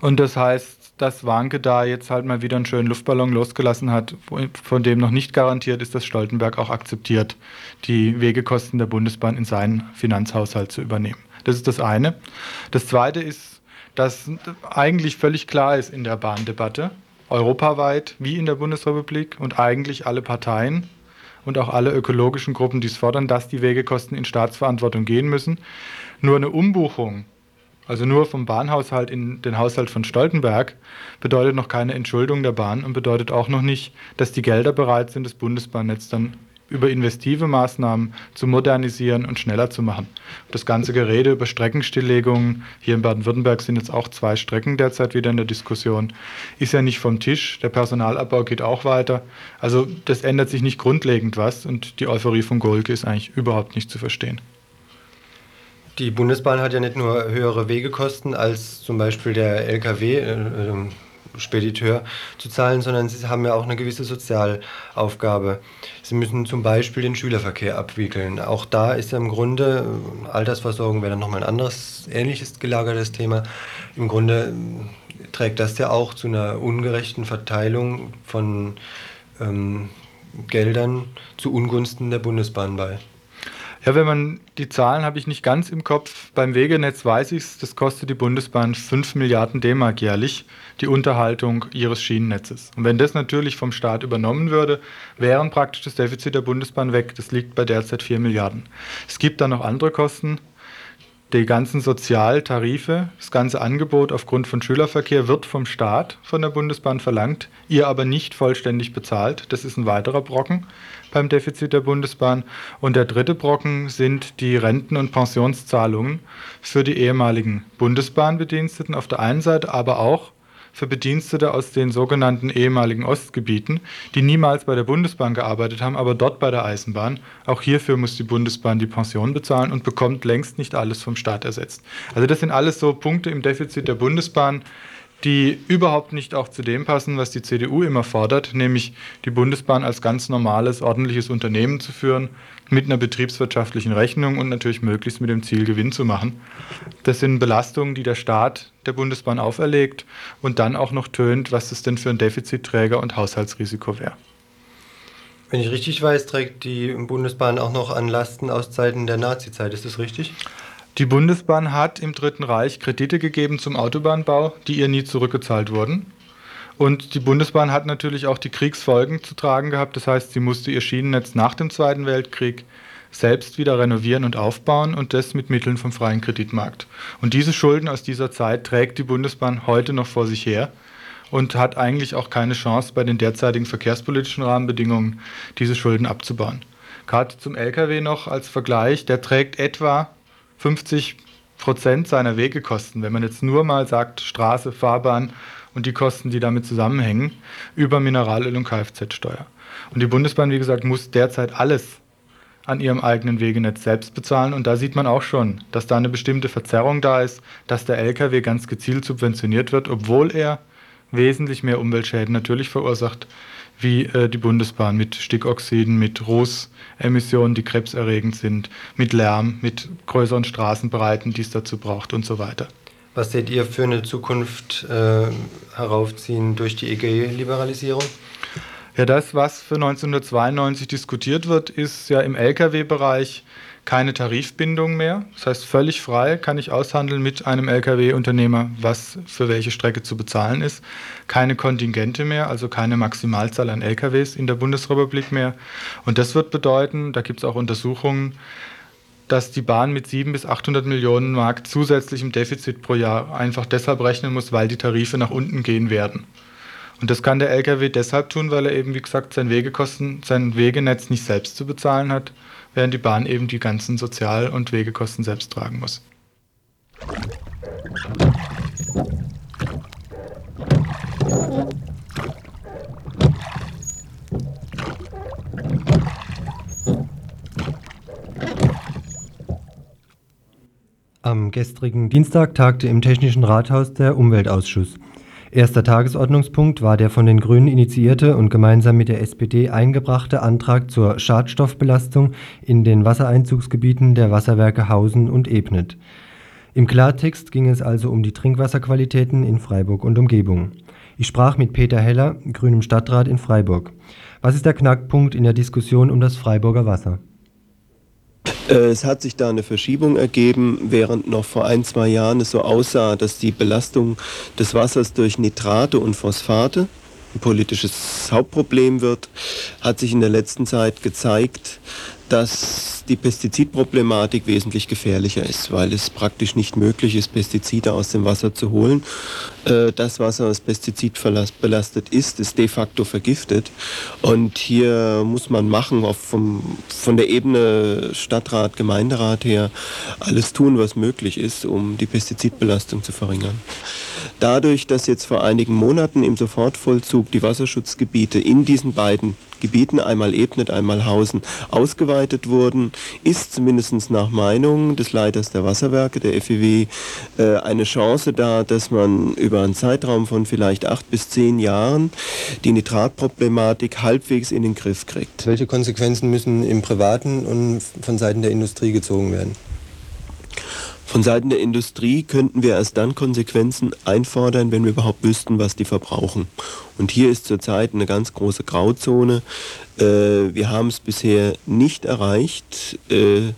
Und das heißt, dass Warnke da jetzt halt mal wieder einen schönen Luftballon losgelassen hat, von dem noch nicht garantiert ist, dass Stoltenberg auch akzeptiert, die Wegekosten der Bundesbahn in seinen Finanzhaushalt zu übernehmen. Das ist das eine. Das zweite ist, dass eigentlich völlig klar ist in der Bahndebatte, europaweit wie in der Bundesrepublik und eigentlich alle Parteien und auch alle ökologischen Gruppen, die es fordern, dass die Wegekosten in Staatsverantwortung gehen müssen. Nur eine Umbuchung also nur vom Bahnhaushalt in den Haushalt von Stoltenberg, bedeutet noch keine Entschuldung der Bahn und bedeutet auch noch nicht, dass die Gelder bereit sind, das Bundesbahnnetz dann über investive Maßnahmen zu modernisieren und schneller zu machen. Das ganze Gerede über Streckenstilllegungen, hier in Baden-Württemberg sind jetzt auch zwei Strecken derzeit wieder in der Diskussion, ist ja nicht vom Tisch. Der Personalabbau geht auch weiter. Also das ändert sich nicht grundlegend was und die Euphorie von Golke ist eigentlich überhaupt nicht zu verstehen. Die Bundesbahn hat ja nicht nur höhere Wegekosten als zum Beispiel der Lkw-Spediteur äh, zu zahlen, sondern sie haben ja auch eine gewisse Sozialaufgabe. Sie müssen zum Beispiel den Schülerverkehr abwickeln. Auch da ist ja im Grunde, äh, Altersversorgung wäre dann nochmal ein anderes, ähnliches gelagertes Thema. Im Grunde äh, trägt das ja auch zu einer ungerechten Verteilung von ähm, Geldern zu Ungunsten der Bundesbahn bei. Ja, wenn man die Zahlen habe ich nicht ganz im Kopf. Beim Wegenetz weiß ich es, das kostet die Bundesbahn 5 Milliarden D-Mark jährlich, die Unterhaltung ihres Schienennetzes. Und wenn das natürlich vom Staat übernommen würde, wären praktisch das Defizit der Bundesbahn weg. Das liegt bei derzeit 4 Milliarden. Es gibt dann noch andere Kosten. Die ganzen Sozialtarife, das ganze Angebot aufgrund von Schülerverkehr wird vom Staat, von der Bundesbahn verlangt, ihr aber nicht vollständig bezahlt. Das ist ein weiterer Brocken beim Defizit der Bundesbahn. Und der dritte Brocken sind die Renten- und Pensionszahlungen für die ehemaligen Bundesbahnbediensteten auf der einen Seite, aber auch für Bedienstete aus den sogenannten ehemaligen Ostgebieten, die niemals bei der Bundesbahn gearbeitet haben, aber dort bei der Eisenbahn. Auch hierfür muss die Bundesbahn die Pension bezahlen und bekommt längst nicht alles vom Staat ersetzt. Also das sind alles so Punkte im Defizit der Bundesbahn, die überhaupt nicht auch zu dem passen, was die CDU immer fordert, nämlich die Bundesbahn als ganz normales, ordentliches Unternehmen zu führen, mit einer betriebswirtschaftlichen Rechnung und natürlich möglichst mit dem Ziel, Gewinn zu machen. Das sind Belastungen, die der Staat der Bundesbahn auferlegt und dann auch noch tönt, was das denn für ein Defizitträger und Haushaltsrisiko wäre. Wenn ich richtig weiß, trägt die Bundesbahn auch noch an Lasten aus Zeiten der Nazizeit. Ist das richtig? Die Bundesbahn hat im Dritten Reich Kredite gegeben zum Autobahnbau, die ihr nie zurückgezahlt wurden. Und die Bundesbahn hat natürlich auch die Kriegsfolgen zu tragen gehabt. Das heißt, sie musste ihr Schienennetz nach dem Zweiten Weltkrieg selbst wieder renovieren und aufbauen und das mit Mitteln vom freien Kreditmarkt. Und diese Schulden aus dieser Zeit trägt die Bundesbahn heute noch vor sich her und hat eigentlich auch keine Chance, bei den derzeitigen verkehrspolitischen Rahmenbedingungen diese Schulden abzubauen. Gerade zum Lkw noch als Vergleich, der trägt etwa 50 Prozent seiner Wegekosten, wenn man jetzt nur mal sagt Straße, Fahrbahn und die Kosten, die damit zusammenhängen, über Mineralöl und Kfz-Steuer. Und die Bundesbahn, wie gesagt, muss derzeit alles an ihrem eigenen Wegenetz selbst bezahlen. Und da sieht man auch schon, dass da eine bestimmte Verzerrung da ist, dass der Lkw ganz gezielt subventioniert wird, obwohl er wesentlich mehr Umweltschäden natürlich verursacht wie äh, die Bundesbahn mit Stickoxiden, mit Rußemissionen, die krebserregend sind, mit Lärm, mit größeren Straßenbreiten, die es dazu braucht und so weiter. Was seht ihr für eine Zukunft äh, heraufziehen durch die EG-Liberalisierung? Ja, das, was für 1992 diskutiert wird, ist ja im Lkw-Bereich keine Tarifbindung mehr. Das heißt, völlig frei kann ich aushandeln mit einem Lkw-Unternehmer, was für welche Strecke zu bezahlen ist. Keine Kontingente mehr, also keine Maximalzahl an Lkws in der Bundesrepublik mehr. Und das wird bedeuten, da gibt es auch Untersuchungen, dass die Bahn mit 700 bis 800 Millionen Mark zusätzlichem Defizit pro Jahr einfach deshalb rechnen muss, weil die Tarife nach unten gehen werden. Und das kann der Lkw deshalb tun, weil er eben, wie gesagt, sein Wegekosten, sein Wegenetz nicht selbst zu bezahlen hat während die Bahn eben die ganzen Sozial- und Wegekosten selbst tragen muss. Am gestrigen Dienstag tagte im Technischen Rathaus der Umweltausschuss. Erster Tagesordnungspunkt war der von den Grünen initiierte und gemeinsam mit der SPD eingebrachte Antrag zur Schadstoffbelastung in den Wassereinzugsgebieten der Wasserwerke Hausen und Ebnet. Im Klartext ging es also um die Trinkwasserqualitäten in Freiburg und Umgebung. Ich sprach mit Peter Heller, grünem Stadtrat in Freiburg. Was ist der Knackpunkt in der Diskussion um das Freiburger Wasser? Äh, es hat sich da eine Verschiebung ergeben, während noch vor ein, zwei Jahren es so aussah, dass die Belastung des Wassers durch Nitrate und Phosphate ein politisches Hauptproblem wird, hat sich in der letzten Zeit gezeigt, dass die Pestizidproblematik wesentlich gefährlicher ist, weil es praktisch nicht möglich ist, Pestizide aus dem Wasser zu holen. Äh, das Wasser, das pestizidbelastet ist, ist de facto vergiftet. Und hier muss man machen, vom, von der Ebene Stadtrat, Gemeinderat her, alles tun, was möglich ist, um die Pestizidbelastung zu verringern. Dadurch, dass jetzt vor einigen Monaten im Sofortvollzug die Wasserschutzgebiete in diesen beiden Gebieten, einmal Ebnet, einmal Hausen, ausgeweitet wurden, ist zumindest nach Meinung des Leiters der Wasserwerke, der FEW, äh, eine Chance da, dass man über einen Zeitraum von vielleicht acht bis zehn Jahren die Nitratproblematik halbwegs in den Griff kriegt. Welche Konsequenzen müssen im Privaten und von Seiten der Industrie gezogen werden? Von Seiten der Industrie könnten wir erst dann Konsequenzen einfordern, wenn wir überhaupt wüssten, was die verbrauchen. Und hier ist zurzeit eine ganz große Grauzone. Äh, wir haben es bisher nicht erreicht, äh,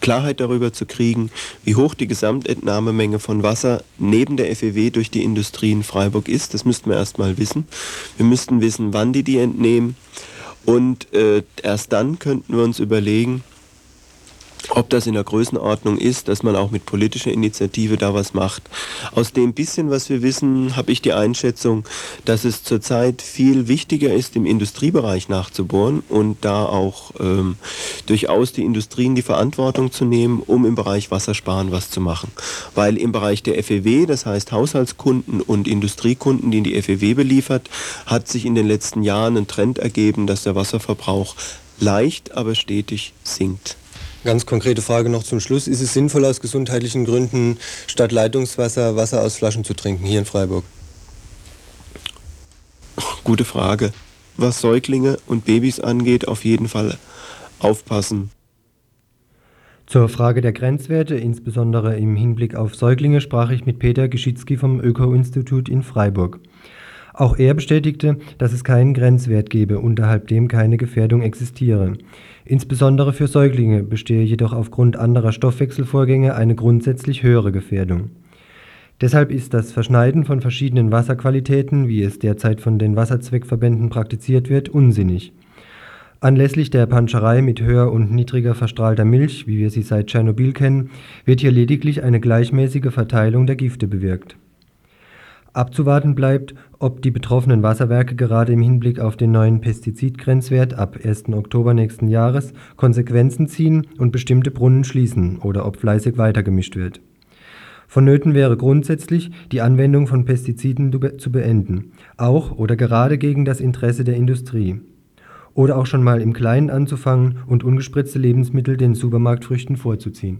Klarheit darüber zu kriegen, wie hoch die Gesamtentnahmemenge von Wasser neben der FEW durch die Industrie in Freiburg ist. Das müssten wir erst mal wissen. Wir müssten wissen, wann die die entnehmen. Und äh, erst dann könnten wir uns überlegen, ob das in der Größenordnung ist, dass man auch mit politischer Initiative da was macht. Aus dem bisschen, was wir wissen, habe ich die Einschätzung, dass es zurzeit viel wichtiger ist, im Industriebereich nachzubohren und da auch ähm, durchaus die Industrien die Verantwortung zu nehmen, um im Bereich Wassersparen was zu machen. Weil im Bereich der FEW, das heißt Haushaltskunden und Industriekunden, die in die FEW beliefert, hat sich in den letzten Jahren ein Trend ergeben, dass der Wasserverbrauch leicht, aber stetig sinkt. Ganz konkrete Frage noch zum Schluss. Ist es sinnvoll, aus gesundheitlichen Gründen statt Leitungswasser Wasser aus Flaschen zu trinken hier in Freiburg? Gute Frage. Was Säuglinge und Babys angeht, auf jeden Fall aufpassen. Zur Frage der Grenzwerte, insbesondere im Hinblick auf Säuglinge, sprach ich mit Peter Geschitzky vom Öko-Institut in Freiburg. Auch er bestätigte, dass es keinen Grenzwert gebe, unterhalb dem keine Gefährdung existiere. Insbesondere für Säuglinge bestehe jedoch aufgrund anderer Stoffwechselvorgänge eine grundsätzlich höhere Gefährdung. Deshalb ist das Verschneiden von verschiedenen Wasserqualitäten, wie es derzeit von den Wasserzweckverbänden praktiziert wird, unsinnig. Anlässlich der Panscherei mit höher und niedriger verstrahlter Milch, wie wir sie seit Tschernobyl kennen, wird hier lediglich eine gleichmäßige Verteilung der Gifte bewirkt. Abzuwarten bleibt, ob die betroffenen Wasserwerke gerade im Hinblick auf den neuen Pestizidgrenzwert ab 1. Oktober nächsten Jahres Konsequenzen ziehen und bestimmte Brunnen schließen oder ob fleißig weitergemischt wird. Vonnöten wäre grundsätzlich, die Anwendung von Pestiziden zu beenden, auch oder gerade gegen das Interesse der Industrie oder auch schon mal im Kleinen anzufangen und ungespritzte Lebensmittel den Supermarktfrüchten vorzuziehen.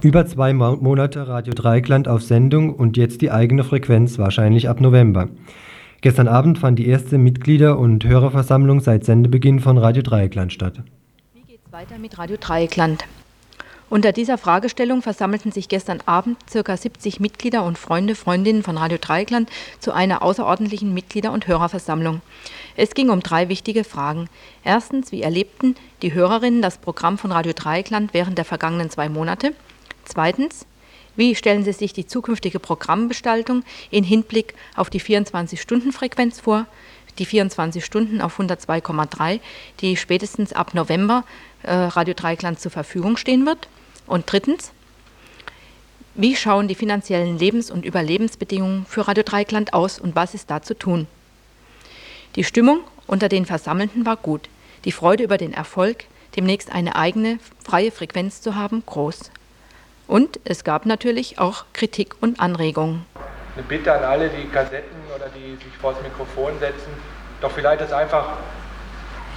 Über zwei Monate Radio Dreikland auf Sendung und jetzt die eigene Frequenz, wahrscheinlich ab November. Gestern Abend fand die erste Mitglieder- und Hörerversammlung seit Sendebeginn von Radio Dreieckland statt. Wie geht's weiter mit Radio Dreieckland? Unter dieser Fragestellung versammelten sich gestern Abend ca. 70 Mitglieder und Freunde, Freundinnen von Radio Dreieckland zu einer außerordentlichen Mitglieder- und Hörerversammlung. Es ging um drei wichtige Fragen. Erstens, wie erlebten die Hörerinnen das Programm von Radio Dreieckland während der vergangenen zwei Monate? Zweitens, wie stellen Sie sich die zukünftige Programmgestaltung in Hinblick auf die 24-Stunden-Frequenz vor? Die 24 Stunden auf 102,3, die spätestens ab November äh, Radio Dreieckland zur Verfügung stehen wird. Und drittens, wie schauen die finanziellen Lebens- und Überlebensbedingungen für Radio Dreikland aus und was ist da zu tun? Die Stimmung unter den Versammelten war gut. Die Freude über den Erfolg, demnächst eine eigene freie Frequenz zu haben, groß. Und es gab natürlich auch Kritik und Anregungen. Eine Bitte an alle, die Kassetten oder die sich vor das Mikrofon setzen, doch vielleicht das einfach,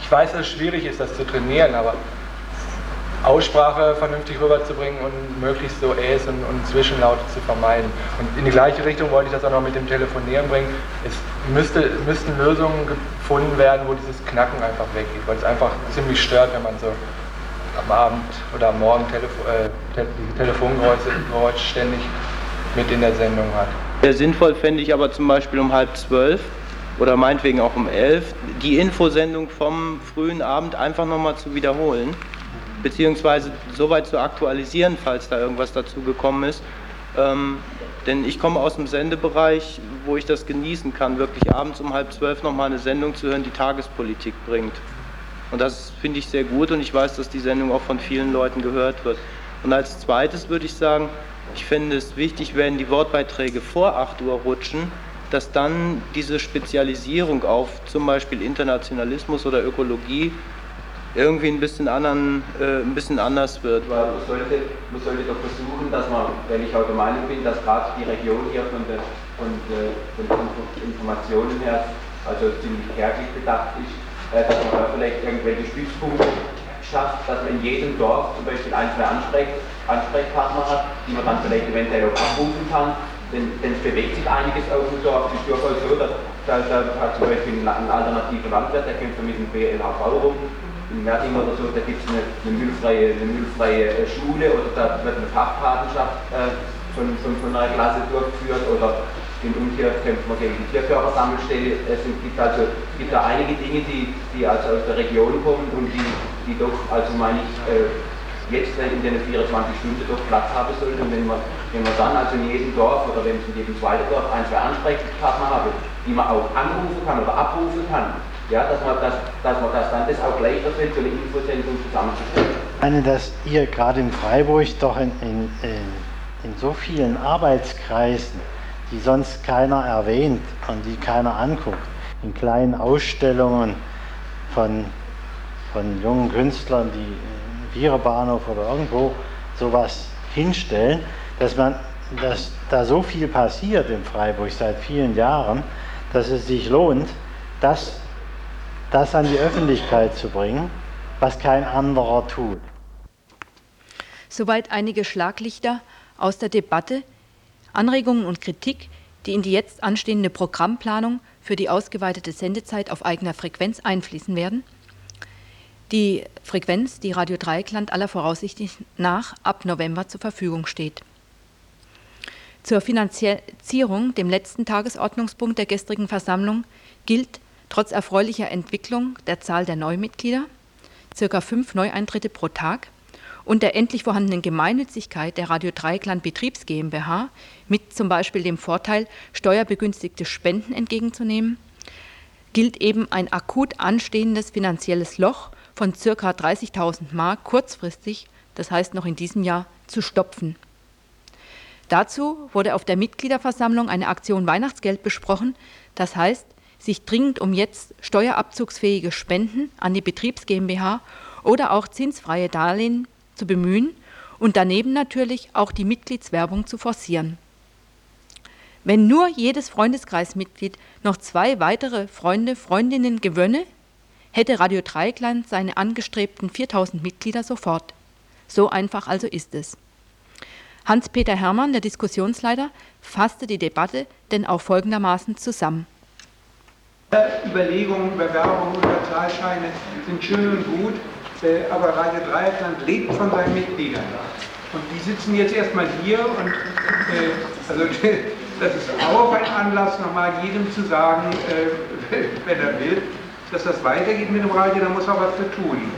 ich weiß, dass es schwierig ist, das zu trainieren, aber Aussprache vernünftig rüberzubringen und möglichst so Äs und, und, Zwischenlaute zu vermeiden. Und in die gleiche Richtung wollte ich das auch noch mit dem Telefonieren bringen. Es müsste, müssten Lösungen gefunden werden, wo dieses Knacken einfach weggeht, weil es einfach ziemlich stört, wenn man so am Abend oder am Morgen Telefo äh, Telefongeräusche ständig mit in der Sendung hat. Sehr sinnvoll fände ich aber zum Beispiel um halb zwölf oder meinetwegen auch um elf die Infosendung vom frühen Abend einfach nochmal zu wiederholen beziehungsweise so weit zu aktualisieren, falls da irgendwas dazu gekommen ist. Ähm, denn ich komme aus dem Sendebereich, wo ich das genießen kann, wirklich abends um halb zwölf nochmal eine Sendung zu hören, die Tagespolitik bringt. Und das finde ich sehr gut und ich weiß, dass die Sendung auch von vielen Leuten gehört wird. Und als zweites würde ich sagen, ich finde es wichtig, wenn die Wortbeiträge vor 8 Uhr rutschen, dass dann diese Spezialisierung auf zum Beispiel Internationalismus oder Ökologie irgendwie ein bisschen, anderen, äh, ein bisschen anders wird. Weil man, sollte, man sollte doch versuchen, dass man, wenn ich auch der Meinung bin, dass gerade die Region hier von, der, von, der, von den Informationen her also ziemlich kärglich bedacht ist, äh, dass man da vielleicht irgendwelche Stützpunkte schafft, dass man in jedem Dorf zum Beispiel ein, zwei Ansprech, Ansprechpartner hat, die man dann vielleicht eventuell auch abrufen kann. Denn, denn es bewegt sich einiges auf dem Dorf. Es ist durchaus so, dass da, da hat zum Beispiel ein alternativer Landwirt, der kämpft mit dem BLHV rum, in Merting oder so, da gibt es eine, eine, müllfreie, eine müllfreie äh, Schule oder da wird eine Fachpatenschaft äh, von, von, von, einer Klasse durchgeführt oder in kämpft man gegen die Tierkörpersammelstelle. Es gibt also es gibt da einige Dinge, die, die also aus der Region kommen und die, die doch, also meine ich, äh, jetzt in den 24 Stunden doch Platz haben sollten. Und wenn man, wenn man dann also in jedem Dorf oder wenn es in jedem zweiten Dorf ein, zwei Ansprechpartner haben, die man auch anrufen kann oder abrufen kann, ja, dass man das, dass man das dann das auch leichter findet, so eine Infosendung zusammenzustellen. Ich meine, dass ihr gerade in Freiburg doch in, in, in, so vielen Arbeitskreisen, die sonst keiner erwähnt und die keiner anguckt, in kleinen Ausstellungen von, von jungen Künstlern, die im Bierbahnhof oder irgendwo sowas hinstellen, dass man dass da so viel passiert in Freiburg seit vielen Jahren, dass es sich lohnt, das das an die Öffentlichkeit zu bringen, was kein anderer tut. Soweit einige Schlaglichter aus der Debatte, Anregungen und Kritik, die in die jetzt anstehende Programmplanung für die ausgeweitete Sendezeit auf eigener Frequenz einfließen werden. Die Frequenz, die Radio Dreieckland aller Voraussicht nach ab November zur Verfügung steht. Zur Finanzierung, dem letzten Tagesordnungspunkt der gestrigen Versammlung, gilt Trotz erfreulicher Entwicklung der Zahl der Neumitglieder, circa fünf Neueintritte pro Tag und der endlich vorhandenen Gemeinnützigkeit der Radio Dreieckland Betriebs GmbH mit zum Beispiel dem Vorteil, steuerbegünstigte Spenden entgegenzunehmen, gilt eben ein akut anstehendes finanzielles Loch von ca. 30.000 Mark kurzfristig, das heißt noch in diesem Jahr, zu stopfen. Dazu wurde auf der Mitgliederversammlung eine Aktion Weihnachtsgeld besprochen, das heißt, sich dringend um jetzt steuerabzugsfähige Spenden an die Betriebs GmbH oder auch zinsfreie Darlehen zu bemühen und daneben natürlich auch die Mitgliedswerbung zu forcieren. Wenn nur jedes Freundeskreismitglied noch zwei weitere Freunde, Freundinnen gewönne, hätte Radio Dreieckland seine angestrebten 4000 Mitglieder sofort. So einfach also ist es. Hans-Peter Hermann, der Diskussionsleiter, fasste die Debatte denn auch folgendermaßen zusammen. Überlegungen über Werbung oder Zahlscheine sind schön und gut, aber Radio Dreieckland lebt von seinen Mitgliedern. Und die sitzen jetzt erstmal hier und äh, also das ist auch ein Anlass, nochmal jedem zu sagen, äh, wenn er will, dass das weitergeht mit dem Radio, da muss er was für tun.